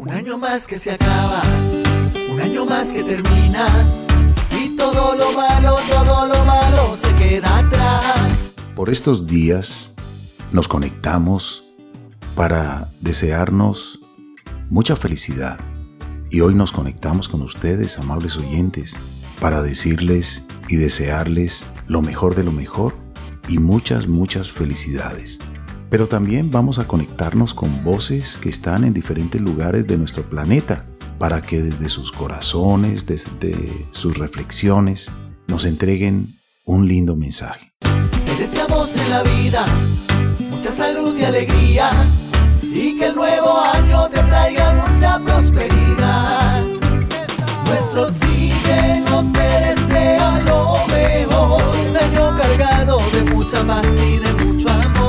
Un año más que se acaba, un año más que termina. Y todo lo malo, todo lo malo se queda atrás. Por estos días nos conectamos para desearnos mucha felicidad. Y hoy nos conectamos con ustedes, amables oyentes, para decirles y desearles lo mejor de lo mejor y muchas, muchas felicidades. Pero también vamos a conectarnos con voces que están en diferentes lugares de nuestro planeta para que desde sus corazones, desde sus reflexiones, nos entreguen un lindo mensaje. Te deseamos en la vida mucha salud y alegría y que el nuevo año te traiga mucha prosperidad. Nuestro oxígeno te desea lo mejor, un año cargado de mucha paz y de mucho amor.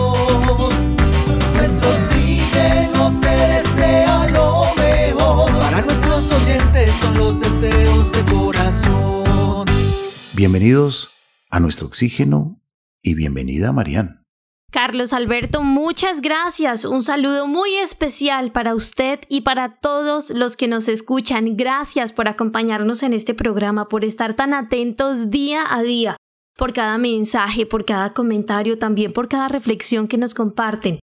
Bienvenidos a nuestro oxígeno y bienvenida Marianne. Carlos Alberto, muchas gracias. Un saludo muy especial para usted y para todos los que nos escuchan. Gracias por acompañarnos en este programa, por estar tan atentos día a día, por cada mensaje, por cada comentario, también por cada reflexión que nos comparten.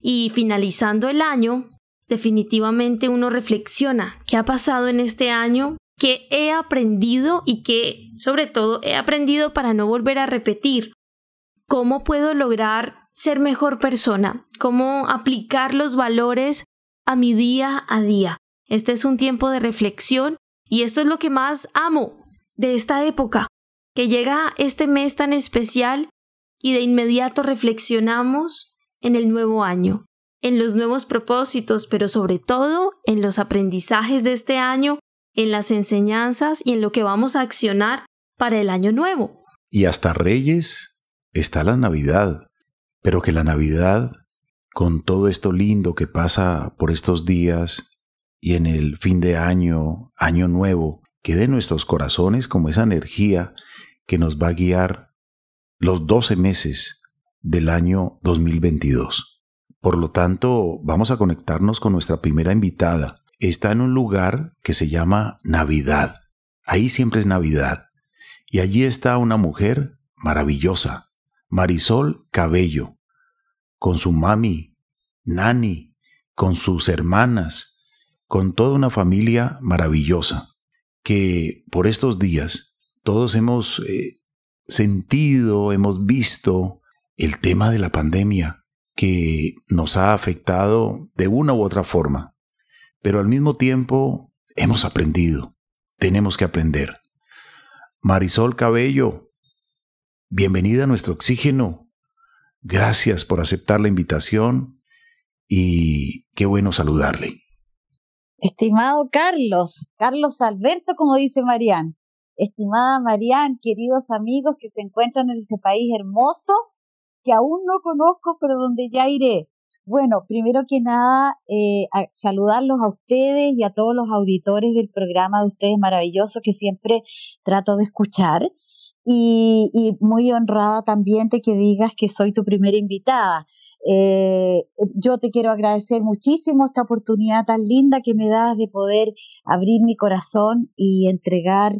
Y finalizando el año, definitivamente uno reflexiona qué ha pasado en este año, qué he aprendido y qué, sobre todo, he aprendido para no volver a repetir. ¿Cómo puedo lograr ser mejor persona, cómo aplicar los valores a mi día a día. Este es un tiempo de reflexión y esto es lo que más amo de esta época, que llega este mes tan especial y de inmediato reflexionamos en el nuevo año, en los nuevos propósitos, pero sobre todo en los aprendizajes de este año, en las enseñanzas y en lo que vamos a accionar para el año nuevo. Y hasta Reyes está la Navidad pero que la Navidad, con todo esto lindo que pasa por estos días y en el fin de año, año nuevo, quede en nuestros corazones como esa energía que nos va a guiar los 12 meses del año 2022. Por lo tanto, vamos a conectarnos con nuestra primera invitada. Está en un lugar que se llama Navidad. Ahí siempre es Navidad. Y allí está una mujer maravillosa, Marisol Cabello, con su mami, Nani, con sus hermanas, con toda una familia maravillosa, que por estos días todos hemos eh, sentido, hemos visto el tema de la pandemia que nos ha afectado de una u otra forma, pero al mismo tiempo hemos aprendido, tenemos que aprender. Marisol Cabello, Bienvenida a nuestro oxígeno. Gracias por aceptar la invitación y qué bueno saludarle. Estimado Carlos, Carlos Alberto, como dice Marían. Estimada Marían, queridos amigos que se encuentran en ese país hermoso que aún no conozco, pero donde ya iré. Bueno, primero que nada, eh, saludarlos a ustedes y a todos los auditores del programa de ustedes maravilloso que siempre trato de escuchar y, muy honrada también de que digas que soy tu primera invitada. Eh, yo te quiero agradecer muchísimo esta oportunidad tan linda que me das de poder abrir mi corazón y entregar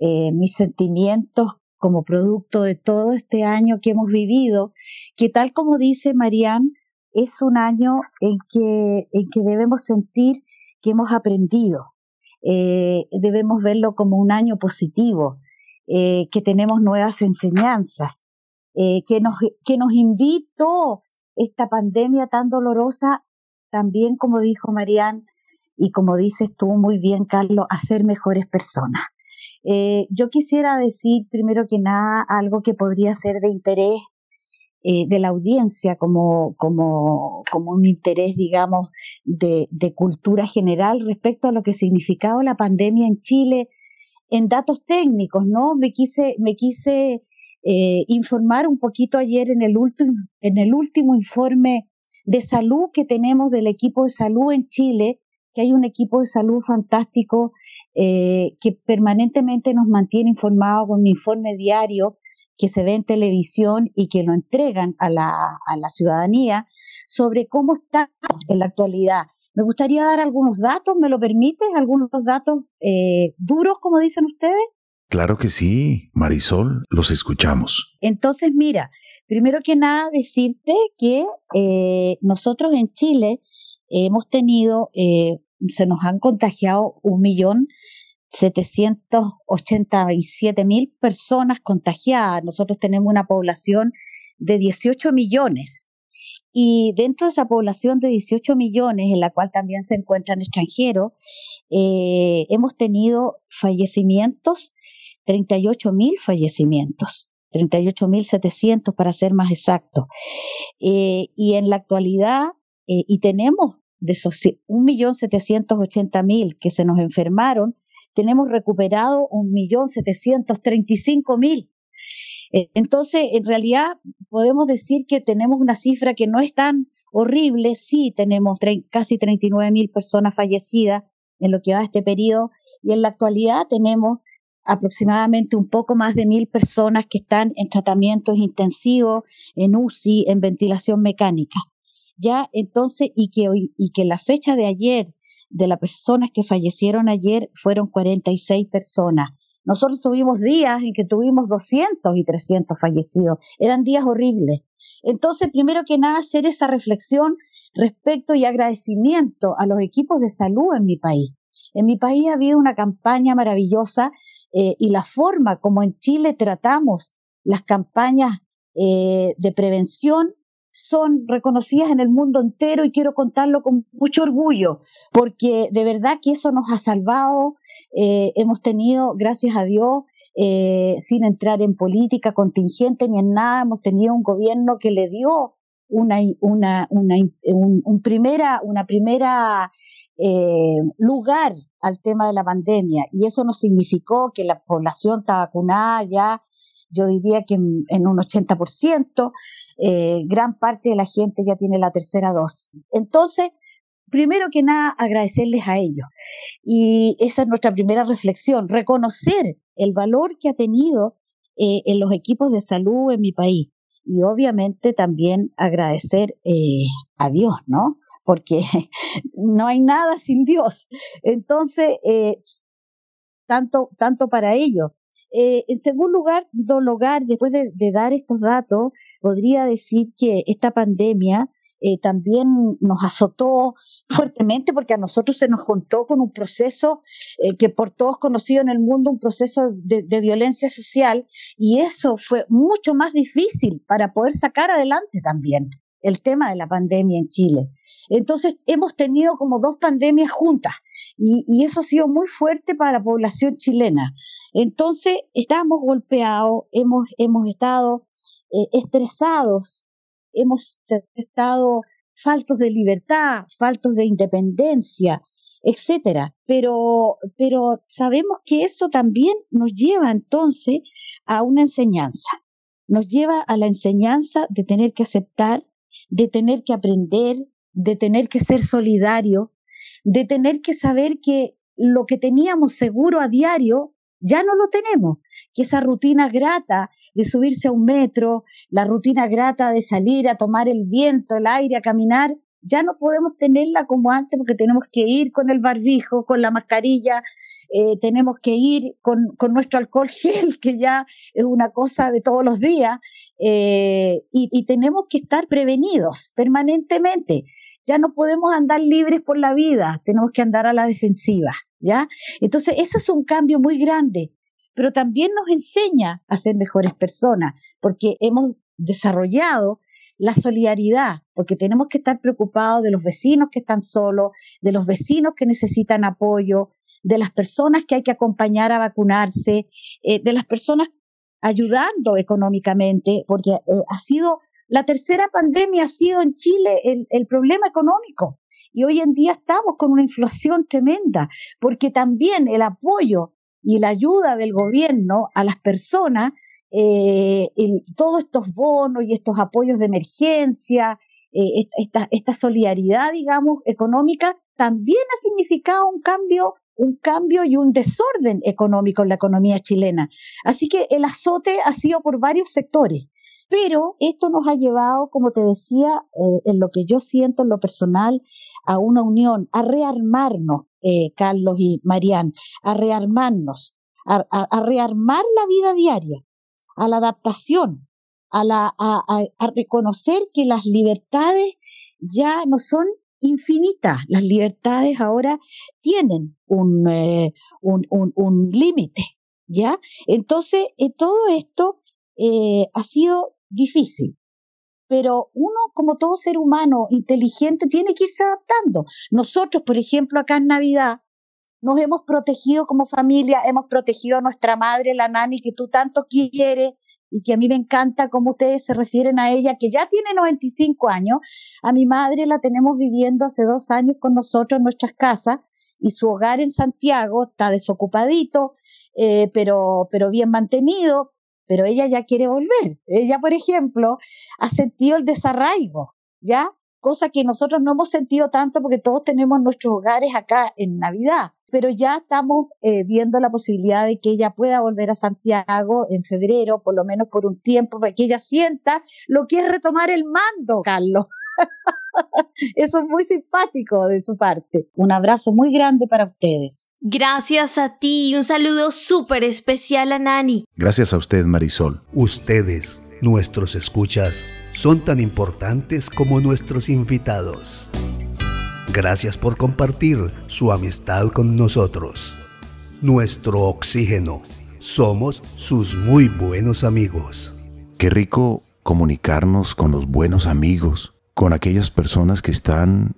eh, mis sentimientos como producto de todo este año que hemos vivido, que tal como dice Marían, es un año en que, en que debemos sentir que hemos aprendido, eh, debemos verlo como un año positivo, eh, que tenemos nuevas enseñanzas, eh, que, nos, que nos invitó esta pandemia tan dolorosa, también como dijo Marían y como dices tú muy bien, Carlos, a ser mejores personas. Yo quisiera decir primero que nada algo que podría ser de interés de la audiencia como, como, como un interés, digamos, de, de, cultura general respecto a lo que ha significado la pandemia en Chile en datos técnicos, ¿no? Me quise, me quise eh, informar un poquito ayer en el, último, en el último informe de salud que tenemos del equipo de salud en Chile, que hay un equipo de salud fantástico eh, que permanentemente nos mantiene informados con un informe diario que se ve en televisión y que lo entregan a la, a la ciudadanía sobre cómo está en la actualidad Me gustaría dar algunos datos, ¿me lo permites? Algunos datos eh, duros, como dicen ustedes. Claro que sí, Marisol, los escuchamos. Entonces, mira, primero que nada decirte que eh, nosotros en Chile hemos tenido, eh, se nos han contagiado un millón 787 mil personas contagiadas. Nosotros tenemos una población de 18 millones. Y dentro de esa población de 18 millones, en la cual también se encuentran extranjeros, eh, hemos tenido fallecimientos, 38 mil fallecimientos, 38 mil 700 para ser más exactos. Eh, y en la actualidad, eh, y tenemos de esos 1.780.000 que se nos enfermaron, tenemos recuperado 1.735.000. Eh, entonces, en realidad, podemos decir que tenemos una cifra que no es tan horrible. Sí, tenemos casi 39.000 personas fallecidas en lo que va a este periodo y en la actualidad tenemos aproximadamente un poco más de mil personas que están en tratamientos intensivos, en UCI, en ventilación mecánica. Ya, entonces, y que, y que la fecha de ayer de las personas que fallecieron ayer fueron 46 personas. Nosotros tuvimos días en que tuvimos 200 y 300 fallecidos. Eran días horribles. Entonces, primero que nada, hacer esa reflexión respecto y agradecimiento a los equipos de salud en mi país. En mi país ha habido una campaña maravillosa eh, y la forma como en Chile tratamos las campañas eh, de prevención son reconocidas en el mundo entero y quiero contarlo con mucho orgullo, porque de verdad que eso nos ha salvado. Eh, hemos tenido, gracias a Dios, eh, sin entrar en política contingente ni en nada, hemos tenido un gobierno que le dio una, una, una, un, primera, una primera eh, lugar al tema de la pandemia y eso no significó que la población está vacunada ya, yo diría que en, en un 80%, eh, gran parte de la gente ya tiene la tercera dosis. Entonces, primero que nada, agradecerles a ellos. Y esa es nuestra primera reflexión, reconocer el valor que ha tenido eh, en los equipos de salud en mi país. Y obviamente también agradecer eh, a Dios, ¿no? Porque no hay nada sin Dios. Entonces, tanto, tanto para ellos. En segundo lugar, lugar, después de, dar estos datos, podría decir que esta pandemia eh, también nos azotó fuertemente porque a nosotros se nos juntó con un proceso eh, que por todos conocido en el mundo, un proceso de, violencia social y eso fue mucho más difícil para poder sacar adelante también el tema de la pandemia en Chile. Entonces hemos tenido como dos pandemias juntas. Y, y, eso ha sido muy fuerte para la población chilena. Entonces, estamos golpeados, hemos, hemos estado eh, estresados, hemos estado faltos de libertad, faltos de independencia, etcétera. Pero, pero sabemos que eso también nos lleva entonces a una enseñanza. Nos lleva a la enseñanza de tener que aceptar, de tener que aprender, de tener que ser solidario, de tener que saber que lo que teníamos seguro a diario ya no lo tenemos, que esa rutina grata de subirse a un metro, la rutina grata de salir a tomar el viento, el aire, a caminar, ya no podemos tenerla como antes porque tenemos que ir con el barbijo, con la mascarilla, eh, tenemos que ir con, nuestro alcohol gel, que ya es una cosa de todos los días, eh, y, y tenemos que estar prevenidos permanentemente. Ya no podemos andar libres por la vida, tenemos que andar a la defensiva, ¿ya? Entonces, eso es un cambio muy grande pero también nos enseña a ser mejores personas, porque hemos desarrollado la solidaridad, porque tenemos que estar preocupados de los vecinos que están solos, de los vecinos que necesitan apoyo, de las personas que hay que acompañar a vacunarse, eh, de las personas ayudando económicamente, porque eh, ha sido, la tercera pandemia ha sido en Chile el, problema económico. Y hoy en día estamos con una inflación tremenda, porque también el apoyo y la ayuda del gobierno a las personas, eh, todos estos bonos y estos apoyos de emergencia, eh, esta, esta solidaridad, digamos, económica, también ha significado un cambio un cambio y un desorden económico en la economía chilena. Así que el azote ha sido por varios sectores. Pero esto nos ha llevado, como te decía, eh, en lo que yo siento en lo personal, a una unión, a rearmarnos, eh, Carlos y Marian, a rearmarnos, a, rearmar la vida diaria, a la adaptación, a, reconocer que las libertades ya no son infinitas, las libertades ahora tienen un, eh, un, un, límite, ¿ya? Entonces, eh, todo esto ha sido difícil pero uno, como todo ser humano inteligente, tiene que irse adaptando. Nosotros, por ejemplo, acá en Navidad, nos hemos protegido como familia, hemos protegido a nuestra madre, la nani, que tú tanto quieres y que a mí me encanta cómo ustedes se refieren a ella, que ya tiene 95 años. A mi madre la tenemos viviendo hace dos años con nosotros en nuestras casas y su hogar en Santiago está desocupadito, eh, pero, pero bien mantenido pero ella ya quiere volver. Ella, por ejemplo, ha sentido el desarraigo, ¿ya? Cosa que nosotros no hemos sentido tanto porque todos tenemos nuestros hogares acá en Navidad, pero ya estamos eh, viendo la posibilidad de que ella pueda volver a Santiago en febrero, por lo menos por un tiempo, para que ella sienta lo que es retomar el mando, Carlos. Eso es muy simpático de su parte. Un abrazo muy grande para ustedes. Gracias a ti y un saludo súper especial a Nani. Gracias a usted, Marisol. Ustedes, nuestros escuchas, son tan importantes como nuestros invitados. Gracias por compartir su amistad con nosotros. Nuestro oxígeno. Somos sus muy buenos amigos. Qué rico comunicarnos con los buenos amigos con aquellas personas que están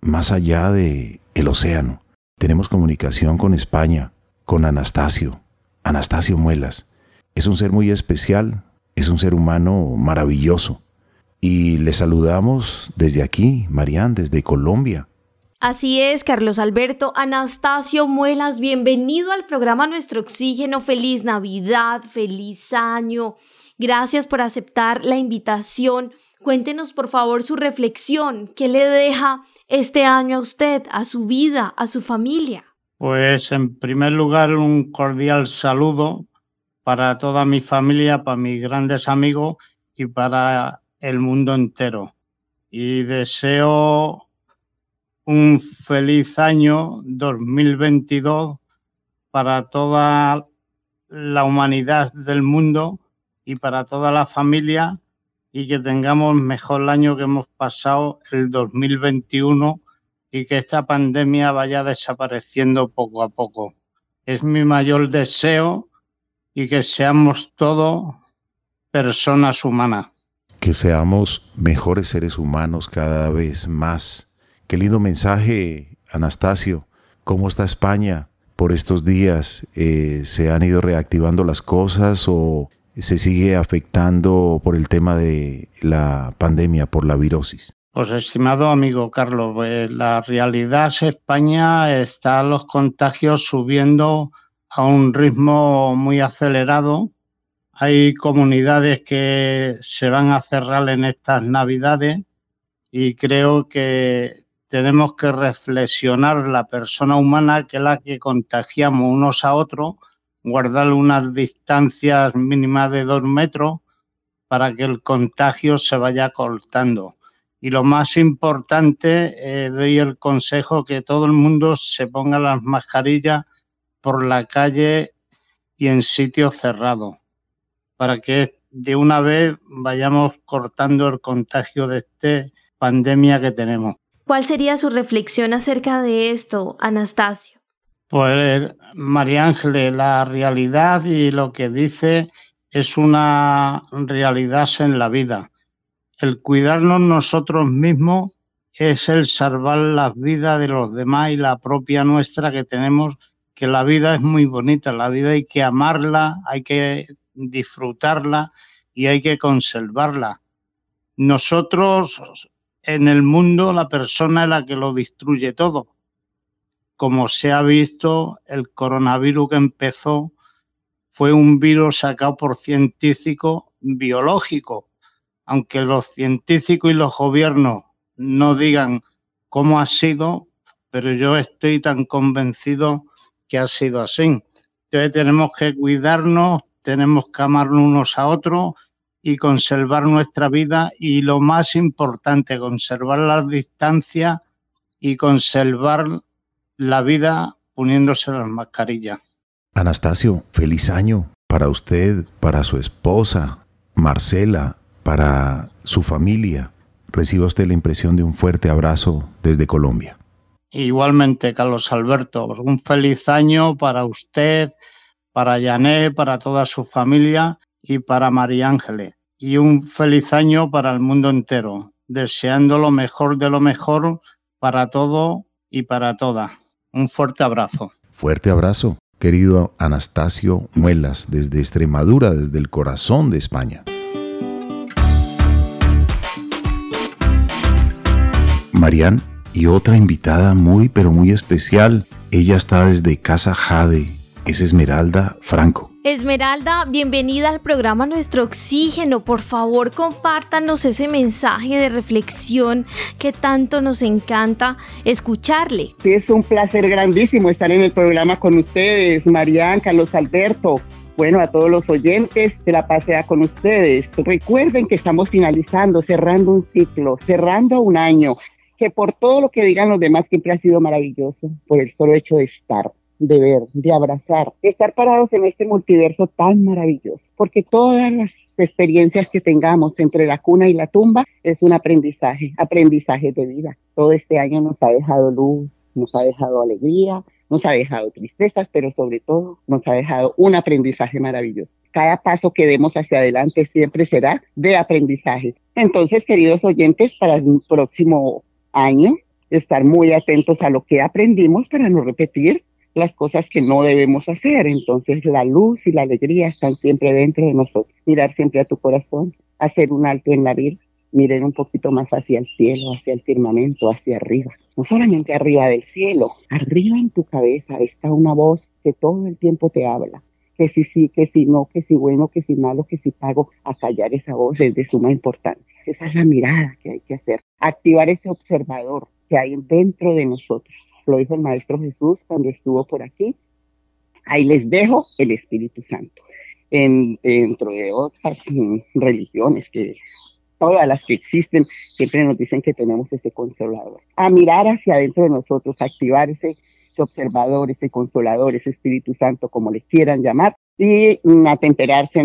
más allá de el océano. Tenemos comunicación con España, con Anastasio, Anastasio Muelas. Es un ser muy especial, es un ser humano maravilloso. Y le saludamos desde aquí, Marián, desde Colombia. Así es, Carlos Alberto. Anastasio Muelas, bienvenido al programa Nuestro Oxígeno. Feliz Navidad, feliz año. Gracias por aceptar la invitación Cuéntenos por favor su reflexión. ¿Qué le deja este año a usted, a su vida, a su familia? Pues en primer lugar un cordial saludo para toda mi familia, para mis grandes amigos y para el mundo entero. Y deseo un feliz año 2022 para toda la humanidad del mundo y para toda la familia y que tengamos mejor año que hemos pasado el 2021 y que esta pandemia vaya desapareciendo poco a poco. Es mi mayor deseo y que seamos todos personas humanas. Que seamos mejores seres humanos cada vez más. Qué lindo mensaje, Anastasio. ¿Cómo está España por estos días? Eh, ¿Se han ido reactivando las cosas o se sigue afectando por el tema de la pandemia, por la virosis? Pues estimado amigo Carlos, pues, la realidad es España está los contagios subiendo a un ritmo muy acelerado. Hay comunidades que se van a cerrar en estas navidades y creo que tenemos que reflexionar la persona humana que es la que contagiamos unos a otros guardar unas distancias mínimas de dos metros para que el contagio se vaya cortando. Y lo más importante, eh, doy el consejo que todo el mundo se ponga las mascarillas por la calle y en sitios cerrados, para que de una vez vayamos cortando el contagio de esta pandemia que tenemos. ¿Cuál sería su reflexión acerca de esto, Anastasio? Pues María Ángeles, la realidad y lo que dice es una realidad en la vida. El cuidarnos nosotros mismos es el salvar las vidas de los demás y la propia nuestra que tenemos, que la vida es muy bonita, la vida hay que amarla, hay que disfrutarla y hay que conservarla. Nosotros en el mundo la persona es la que lo destruye todo como se ha visto, el coronavirus que empezó fue un virus sacado por científicos biológicos. Aunque los científicos y los gobiernos no digan cómo ha sido, pero yo estoy tan convencido que ha sido así. Entonces tenemos que cuidarnos, tenemos que amarnos unos a otros y conservar nuestra vida y lo más importante, conservar las distancias y conservar la vida poniéndose las mascarillas. Anastasio, feliz año para usted, para su esposa, Marcela, para su familia. Reciba usted la impresión de un fuerte abrazo desde Colombia. Igualmente, Carlos Alberto, un feliz año para usted, para Yané, para toda su familia y para María Ángeles. Y un feliz año para el mundo entero, deseando lo mejor de lo mejor para todo y para todas. Un fuerte abrazo. Fuerte abrazo, querido Anastasio Muelas, desde Extremadura, desde el corazón de España. Marian, y otra invitada muy pero muy especial. Ella está desde Casa Jade, es Esmeralda Franco. Esmeralda, bienvenida al programa Nuestro Oxígeno. Por favor, compártanos ese mensaje de reflexión que tanto nos encanta escucharle. Es un placer grandísimo estar en el programa con ustedes, Marian, Carlos Alberto. Bueno, a todos los oyentes de la pasea con ustedes. Recuerden que estamos finalizando, cerrando un ciclo, cerrando un año, que por todo lo que digan los demás siempre ha sido maravilloso, por el solo hecho de estar de ver, de abrazar, de estar parados en este multiverso tan maravilloso, porque todas las experiencias que tengamos entre la cuna y la tumba es un aprendizaje, aprendizaje de vida. Todo este año nos ha dejado luz, nos ha dejado alegría, nos ha dejado tristezas, pero sobre todo nos ha dejado un aprendizaje maravilloso. Cada paso que demos hacia adelante siempre será de aprendizaje. Entonces, queridos oyentes, para el próximo año, estar muy atentos a lo que aprendimos para no repetir las cosas que no debemos hacer. Entonces la luz y la alegría están siempre dentro de nosotros. Mirar siempre a tu corazón, hacer un alto en la vida, miren un poquito más hacia el cielo, hacia el firmamento, hacia arriba. No solamente arriba del cielo, arriba en tu cabeza está una voz que todo el tiempo te habla. Que si sí, que si no, que si bueno, que si malo, que si pago, a callar esa voz es de suma importancia. Esa es la mirada que hay que hacer. Activar ese observador que hay dentro de nosotros lo dijo el Maestro Jesús cuando estuvo por aquí. Ahí les dejo el Espíritu Santo. En, dentro de otras mm, religiones, que todas las que existen, siempre nos dicen que tenemos ese consolador. A mirar hacia adentro de nosotros, activar ese, observador, ese consolador, ese Espíritu Santo, como le quieran llamar, y mm, atemperarse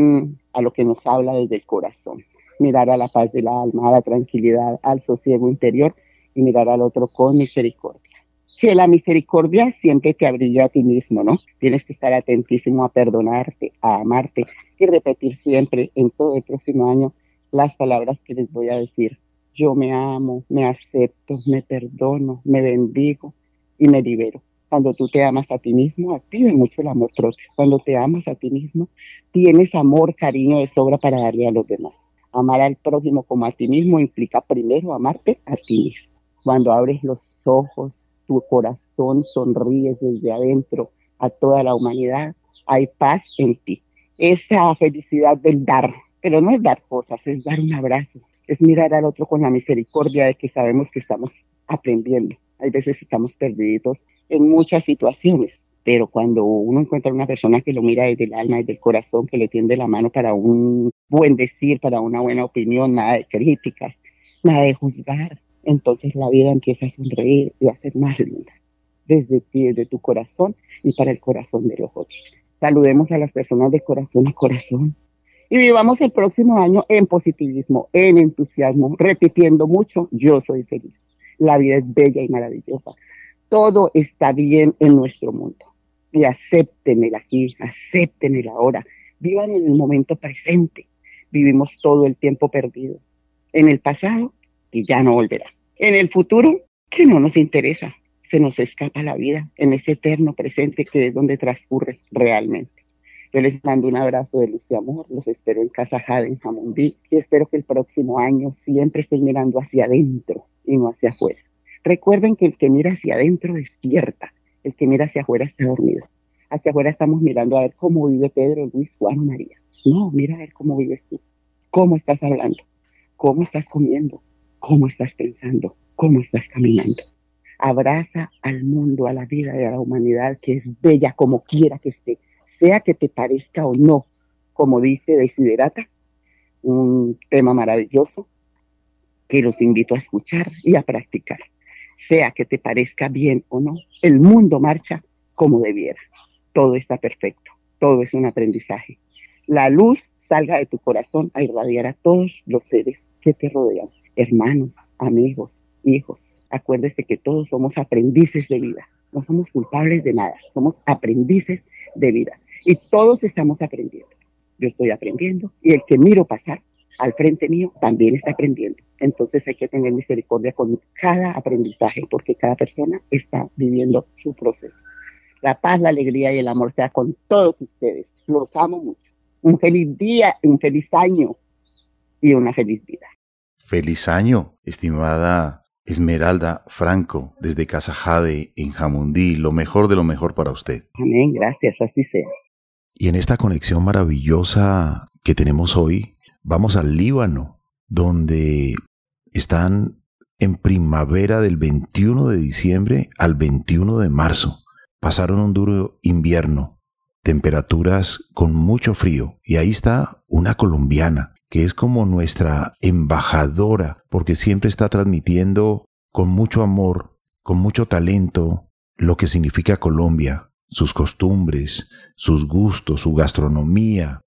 a lo que nos habla desde el corazón. Mirar a la paz del alma, a la tranquilidad, al sosiego interior y mirar al otro con misericordia que la misericordia siempre te abrilla a ti mismo, ¿no? Tienes que estar atentísimo a perdonarte, a amarte y repetir siempre en todo el próximo año las palabras que les voy a decir. Yo me amo, me acepto, me perdono, me bendigo y me libero. Cuando tú te amas a ti mismo, active mucho el amor propio. Cuando te amas a ti mismo, tienes amor, cariño de sobra para darle a los demás. Amar al prójimo como a ti mismo implica primero amarte a ti mismo. Cuando abres los ojos, tu corazón sonríes desde adentro a toda la humanidad, hay paz en ti. Esa felicidad del dar, pero no es dar cosas, es dar un abrazo, es mirar al otro con la misericordia de que sabemos que estamos aprendiendo. Hay veces estamos perdidos en muchas situaciones, pero cuando uno encuentra una persona que lo mira desde el alma, desde el corazón, que le tiende la mano para un buen decir, para una buena opinión, nada de críticas, nada de juzgar, entonces la vida empieza a sonreír y a ser más linda, desde ti, desde tu corazón y para el corazón de los otros. Saludemos a las personas de corazón a corazón y vivamos el próximo año en positivismo, en entusiasmo, repitiendo mucho, yo soy feliz. La vida es bella y maravillosa. Todo está bien en nuestro mundo. Y acepten el aquí, acepten el ahora. Vivan en el momento presente. Vivimos todo el tiempo perdido. En el pasado y ya no volverá. En el futuro, que no nos interesa, se nos escapa la vida en ese eterno presente que es donde transcurre realmente. Yo les mando un abrazo de luz y amor, los espero en Casa Jade, en Jamundí, y espero que el próximo año siempre estén mirando hacia adentro y no hacia afuera. Recuerden que el que mira hacia adentro despierta, el que mira hacia afuera está dormido. Hacia afuera estamos mirando a ver cómo vive Pedro, Luis, Juan, María. No, mira a ver cómo vives tú, cómo estás hablando, cómo estás comiendo, cómo estás pensando, cómo estás caminando. Abraza al mundo, a la vida y a la humanidad que es bella como quiera que esté, sea que te parezca o no, como dice Desiderata, un tema maravilloso que los invito a escuchar y a practicar. sea que te parezca bien o no, el mundo marcha como debiera. Todo está perfecto, todo es un aprendizaje. La luz salga de tu corazón a irradiar a todos los seres que te rodean, hermanos, amigos, hijos. Acuérdese que todos somos aprendices de vida, no somos culpables de nada, somos aprendices de vida y todos estamos aprendiendo. Yo estoy aprendiendo y el que miro pasar al frente mío también está aprendiendo. Entonces hay que tener misericordia con cada aprendizaje porque cada persona está viviendo su proceso. La paz, la alegría y el amor sea con todos ustedes. Los amo mucho. Un feliz día, un feliz año y una feliz vida. Feliz año, estimada Esmeralda Franco, desde Casa Jade en Jamundí. Lo mejor de lo mejor para usted. Amén, gracias, así sea. Y en esta conexión maravillosa que tenemos hoy, Vamos al Líbano, donde están en primavera del 21 de diciembre al 21 de marzo. Pasaron un duro invierno, temperaturas con mucho frío, y ahí está una colombiana, que es como nuestra embajadora, porque siempre está transmitiendo con mucho amor, con mucho talento, lo que significa Colombia, sus costumbres, sus gustos, su gastronomía,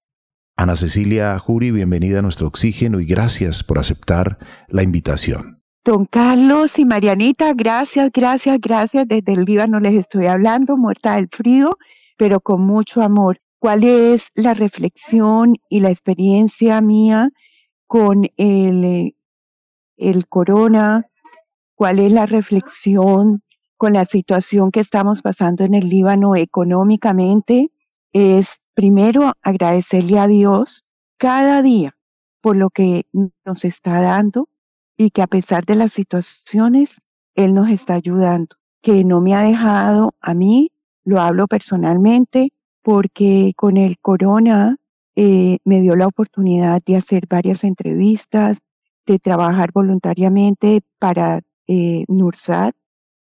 Ana Cecilia Juri, bienvenida a nuestro oxígeno y gracias por aceptar la invitación. Don Carlos y Marianita, gracias, gracias, gracias. Desde el Líbano les estoy hablando, muerta del frío, pero con mucho amor. ¿Cuál es la reflexión y la experiencia mía con el, el corona? ¿Cuál es la reflexión con la situación que estamos pasando en el Líbano económicamente? Es primero agradecerle a Dios cada día por lo que nos está dando y que a pesar de las situaciones, Él nos está ayudando, que no me ha dejado a mí, lo hablo personalmente, porque con el corona eh, me dio la oportunidad de hacer varias entrevistas, de trabajar voluntariamente para eh, NURSAT,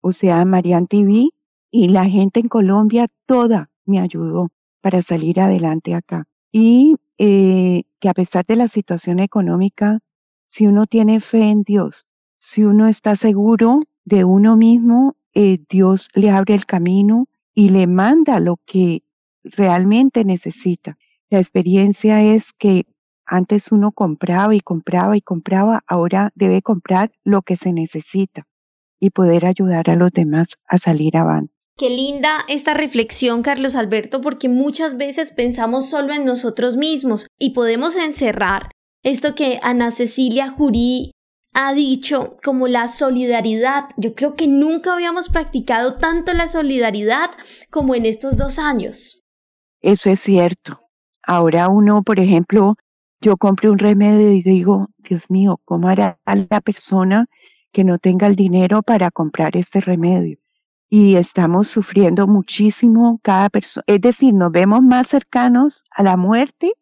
o sea, Marian TV, y la gente en Colombia toda me ayudó para salir adelante acá. Y eh, que a pesar de la situación económica, si uno tiene fe en Dios, si uno está seguro de uno mismo, eh, Dios le abre el camino y le manda lo que realmente necesita. La experiencia es que antes uno compraba y compraba y compraba, ahora debe comprar lo que se necesita y poder ayudar a los demás a salir avante. Qué linda esta reflexión, Carlos Alberto, porque muchas veces pensamos solo en nosotros mismos y podemos encerrar esto que Ana Cecilia Jurí ha dicho como la solidaridad. Yo creo que nunca habíamos practicado tanto la solidaridad como en estos dos años. Eso es cierto. Ahora uno, por ejemplo, yo compré un remedio y digo, Dios mío, ¿cómo hará la persona que no tenga el dinero para comprar este remedio? y estamos sufriendo muchísimo cada persona. Es decir, nos vemos más cercanos a la muerte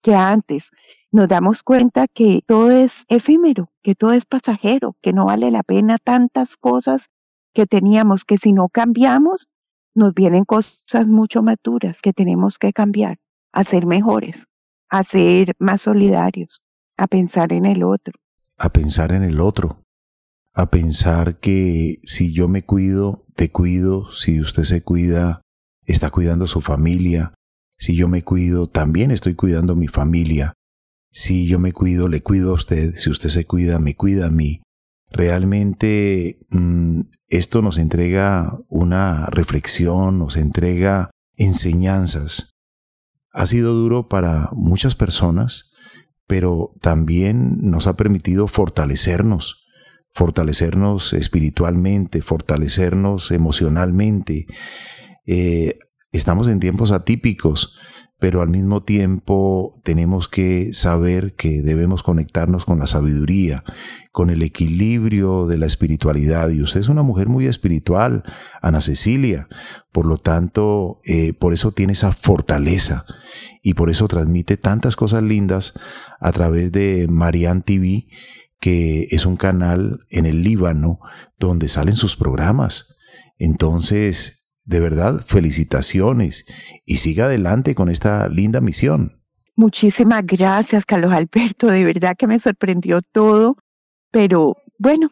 que antes. Nos damos cuenta que todo es efímero, que todo es pasajero, que no vale la pena tantas cosas que teníamos, que si no cambiamos, nos vienen cosas mucho más duras que tenemos que cambiar, a ser mejores, a ser más solidarios, a pensar en el otro. A pensar en el otro, a pensar que si yo me cuido, te cuido, si usted se cuida, está cuidando a su familia, si yo me cuido, también estoy cuidando a mi familia, si yo me cuido, le cuido a usted, si usted se cuida, me cuida a mí. Realmente mm, esto nos entrega una reflexión, nos entrega enseñanzas. Ha sido duro para muchas personas, pero también nos ha permitido fortalecernos, fortalecernos espiritualmente, fortalecernos emocionalmente. Eh, estamos en tiempos atípicos, pero al mismo tiempo tenemos que saber que debemos conectarnos con la sabiduría, con el equilibrio de la espiritualidad. Y usted es una mujer muy espiritual, Ana Cecilia. Por lo tanto, eh, por eso tiene esa fortaleza y por eso transmite tantas cosas lindas a través de Marianne TV que es un canal en el Líbano donde salen sus programas. Entonces, de verdad, felicitaciones y siga adelante con esta linda misión. Muchísimas gracias, Carlos Alberto. De verdad que me sorprendió todo, pero bueno,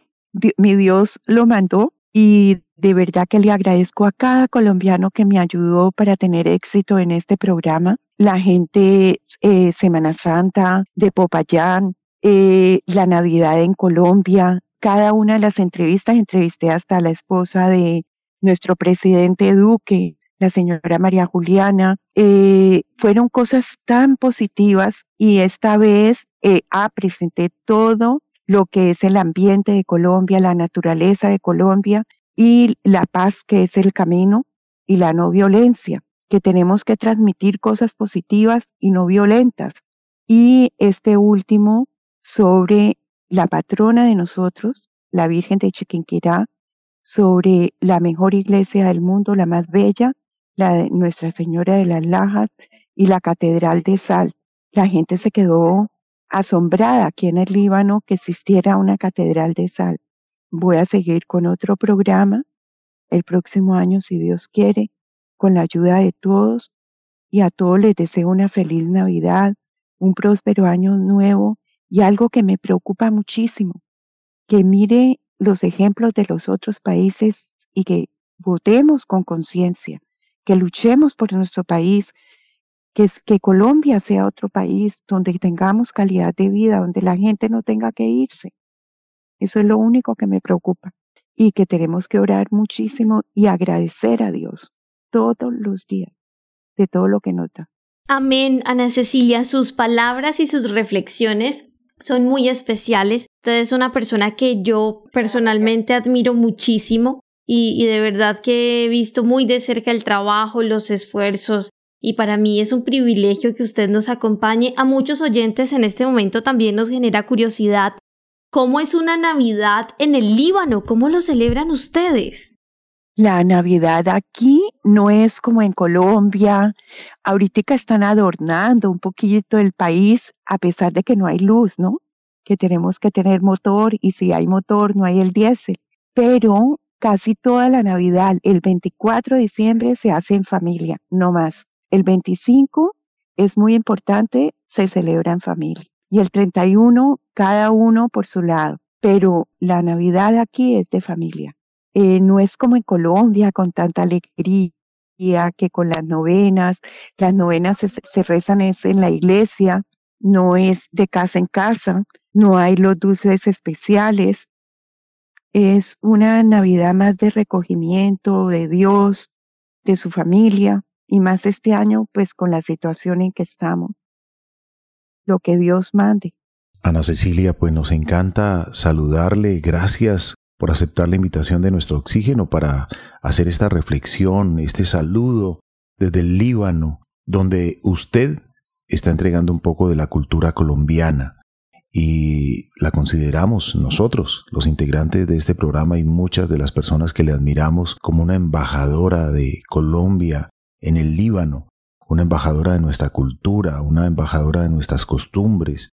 mi Dios lo mandó y de verdad que le agradezco a cada colombiano que me ayudó para tener éxito en este programa. La gente eh, Semana Santa de Popayán, eh, la Navidad en Colombia, cada una de las entrevistas, entrevisté hasta la esposa de nuestro presidente Duque, la señora María Juliana, eh, fueron cosas tan positivas y esta vez ah, presenté todo lo que es el ambiente de Colombia, la naturaleza de Colombia y la paz que es el camino y la no violencia, que tenemos que transmitir cosas positivas y no violentas. Y este último sobre la patrona de nosotros, la Virgen de Chiquinquirá, sobre la mejor iglesia del mundo, la más bella, la de Nuestra Señora de las Lajas y la Catedral de Sal. La gente se quedó asombrada aquí en el Líbano que existiera una catedral de sal. Voy a seguir con otro programa el próximo año, si Dios quiere, con la ayuda de todos y a todos les deseo una feliz Navidad, un próspero año nuevo y algo que me preocupa muchísimo, que mire los ejemplos de los otros países y que votemos con conciencia, que luchemos por nuestro país, que, Colombia sea otro país donde tengamos calidad de vida, donde la gente no tenga que irse. Eso es lo único que me preocupa. Y que tenemos que orar muchísimo y agradecer a Dios todos los días de todo lo que nota. Amén, Ana Cecilia. Sus palabras y sus reflexiones son muy especiales. Usted es una persona que yo personalmente admiro muchísimo y, de verdad que he visto muy de cerca el trabajo, los esfuerzos, y para mí es un privilegio que usted nos acompañe. A muchos oyentes en este momento también nos genera curiosidad. ¿Cómo es una Navidad en el Líbano? ¿Cómo lo celebran ustedes? La Navidad aquí no es como en Colombia. Ahorita están adornando un poquito el país a pesar de que no hay luz, ¿no? Que tenemos que tener motor y si hay motor no hay el diésel. Pero casi toda la Navidad, el 24 de diciembre, se hace en familia, no más. El 25 es muy importante, se celebra en familia. Y el 31, cada uno por su lado. Pero la Navidad aquí es de familia. Eh, no es como en Colombia con tanta alegría que con las novenas. Las novenas se, rezan es en la iglesia, no es de casa en casa, no hay los dulces especiales. Es una Navidad más de recogimiento de Dios, de su familia y más este año, pues con la situación en que estamos. Lo que Dios mande. Ana Cecilia, pues nos encanta saludarle. Gracias por aceptar la invitación de nuestro oxígeno para hacer esta reflexión, este saludo desde el Líbano, donde usted está entregando un poco de la cultura colombiana y la consideramos nosotros, los integrantes de este programa y muchas de las personas que le admiramos como una embajadora de Colombia en el Líbano, una embajadora de nuestra cultura, una embajadora de nuestras costumbres,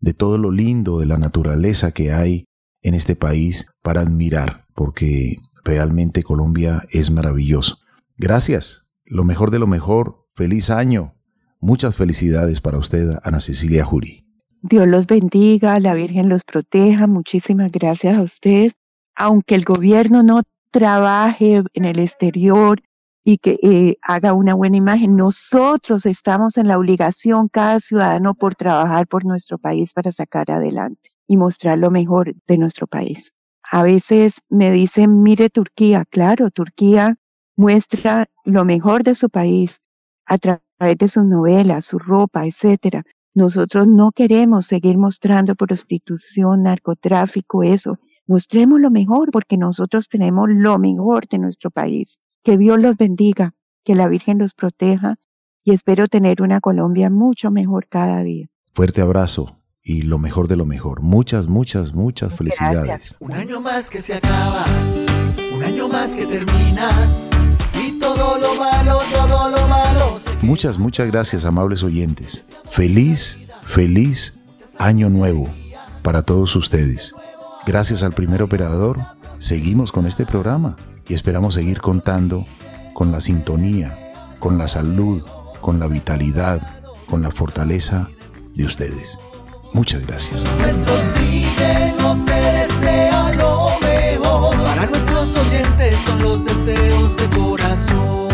de todo lo lindo de la naturaleza que hay en este país para admirar, porque realmente Colombia es maravilloso. Gracias, lo mejor de lo mejor, feliz año, muchas felicidades para usted, Ana Cecilia Jurí. Dios los bendiga, la Virgen los proteja, muchísimas gracias a usted. Aunque el gobierno no trabaje en el exterior, y que eh, haga una buena imagen. Nosotros estamos en la obligación, cada ciudadano, por trabajar por nuestro país para sacar adelante y mostrar lo mejor de nuestro país. A veces me dicen, mire Turquía, claro, Turquía muestra lo mejor de su país a través de sus novelas, su ropa, etcétera. Nosotros no queremos seguir mostrando prostitución, narcotráfico, eso. Mostremos lo mejor porque nosotros tenemos lo mejor de nuestro país. Que Dios los bendiga, que la Virgen los proteja y espero tener una Colombia mucho mejor cada día. Fuerte abrazo y lo mejor de lo mejor. Muchas, muchas, muchas felicidades. Un año más que se acaba, un año más que termina todo lo malo, todo lo malo. Muchas, muchas gracias, amables oyentes. Feliz, feliz año nuevo para todos ustedes. Gracias al primer operador, seguimos con este programa y esperamos seguir contando con la sintonía, con la salud, con la vitalidad, con la fortaleza de ustedes. Muchas gracias. Son los deseos de corazón.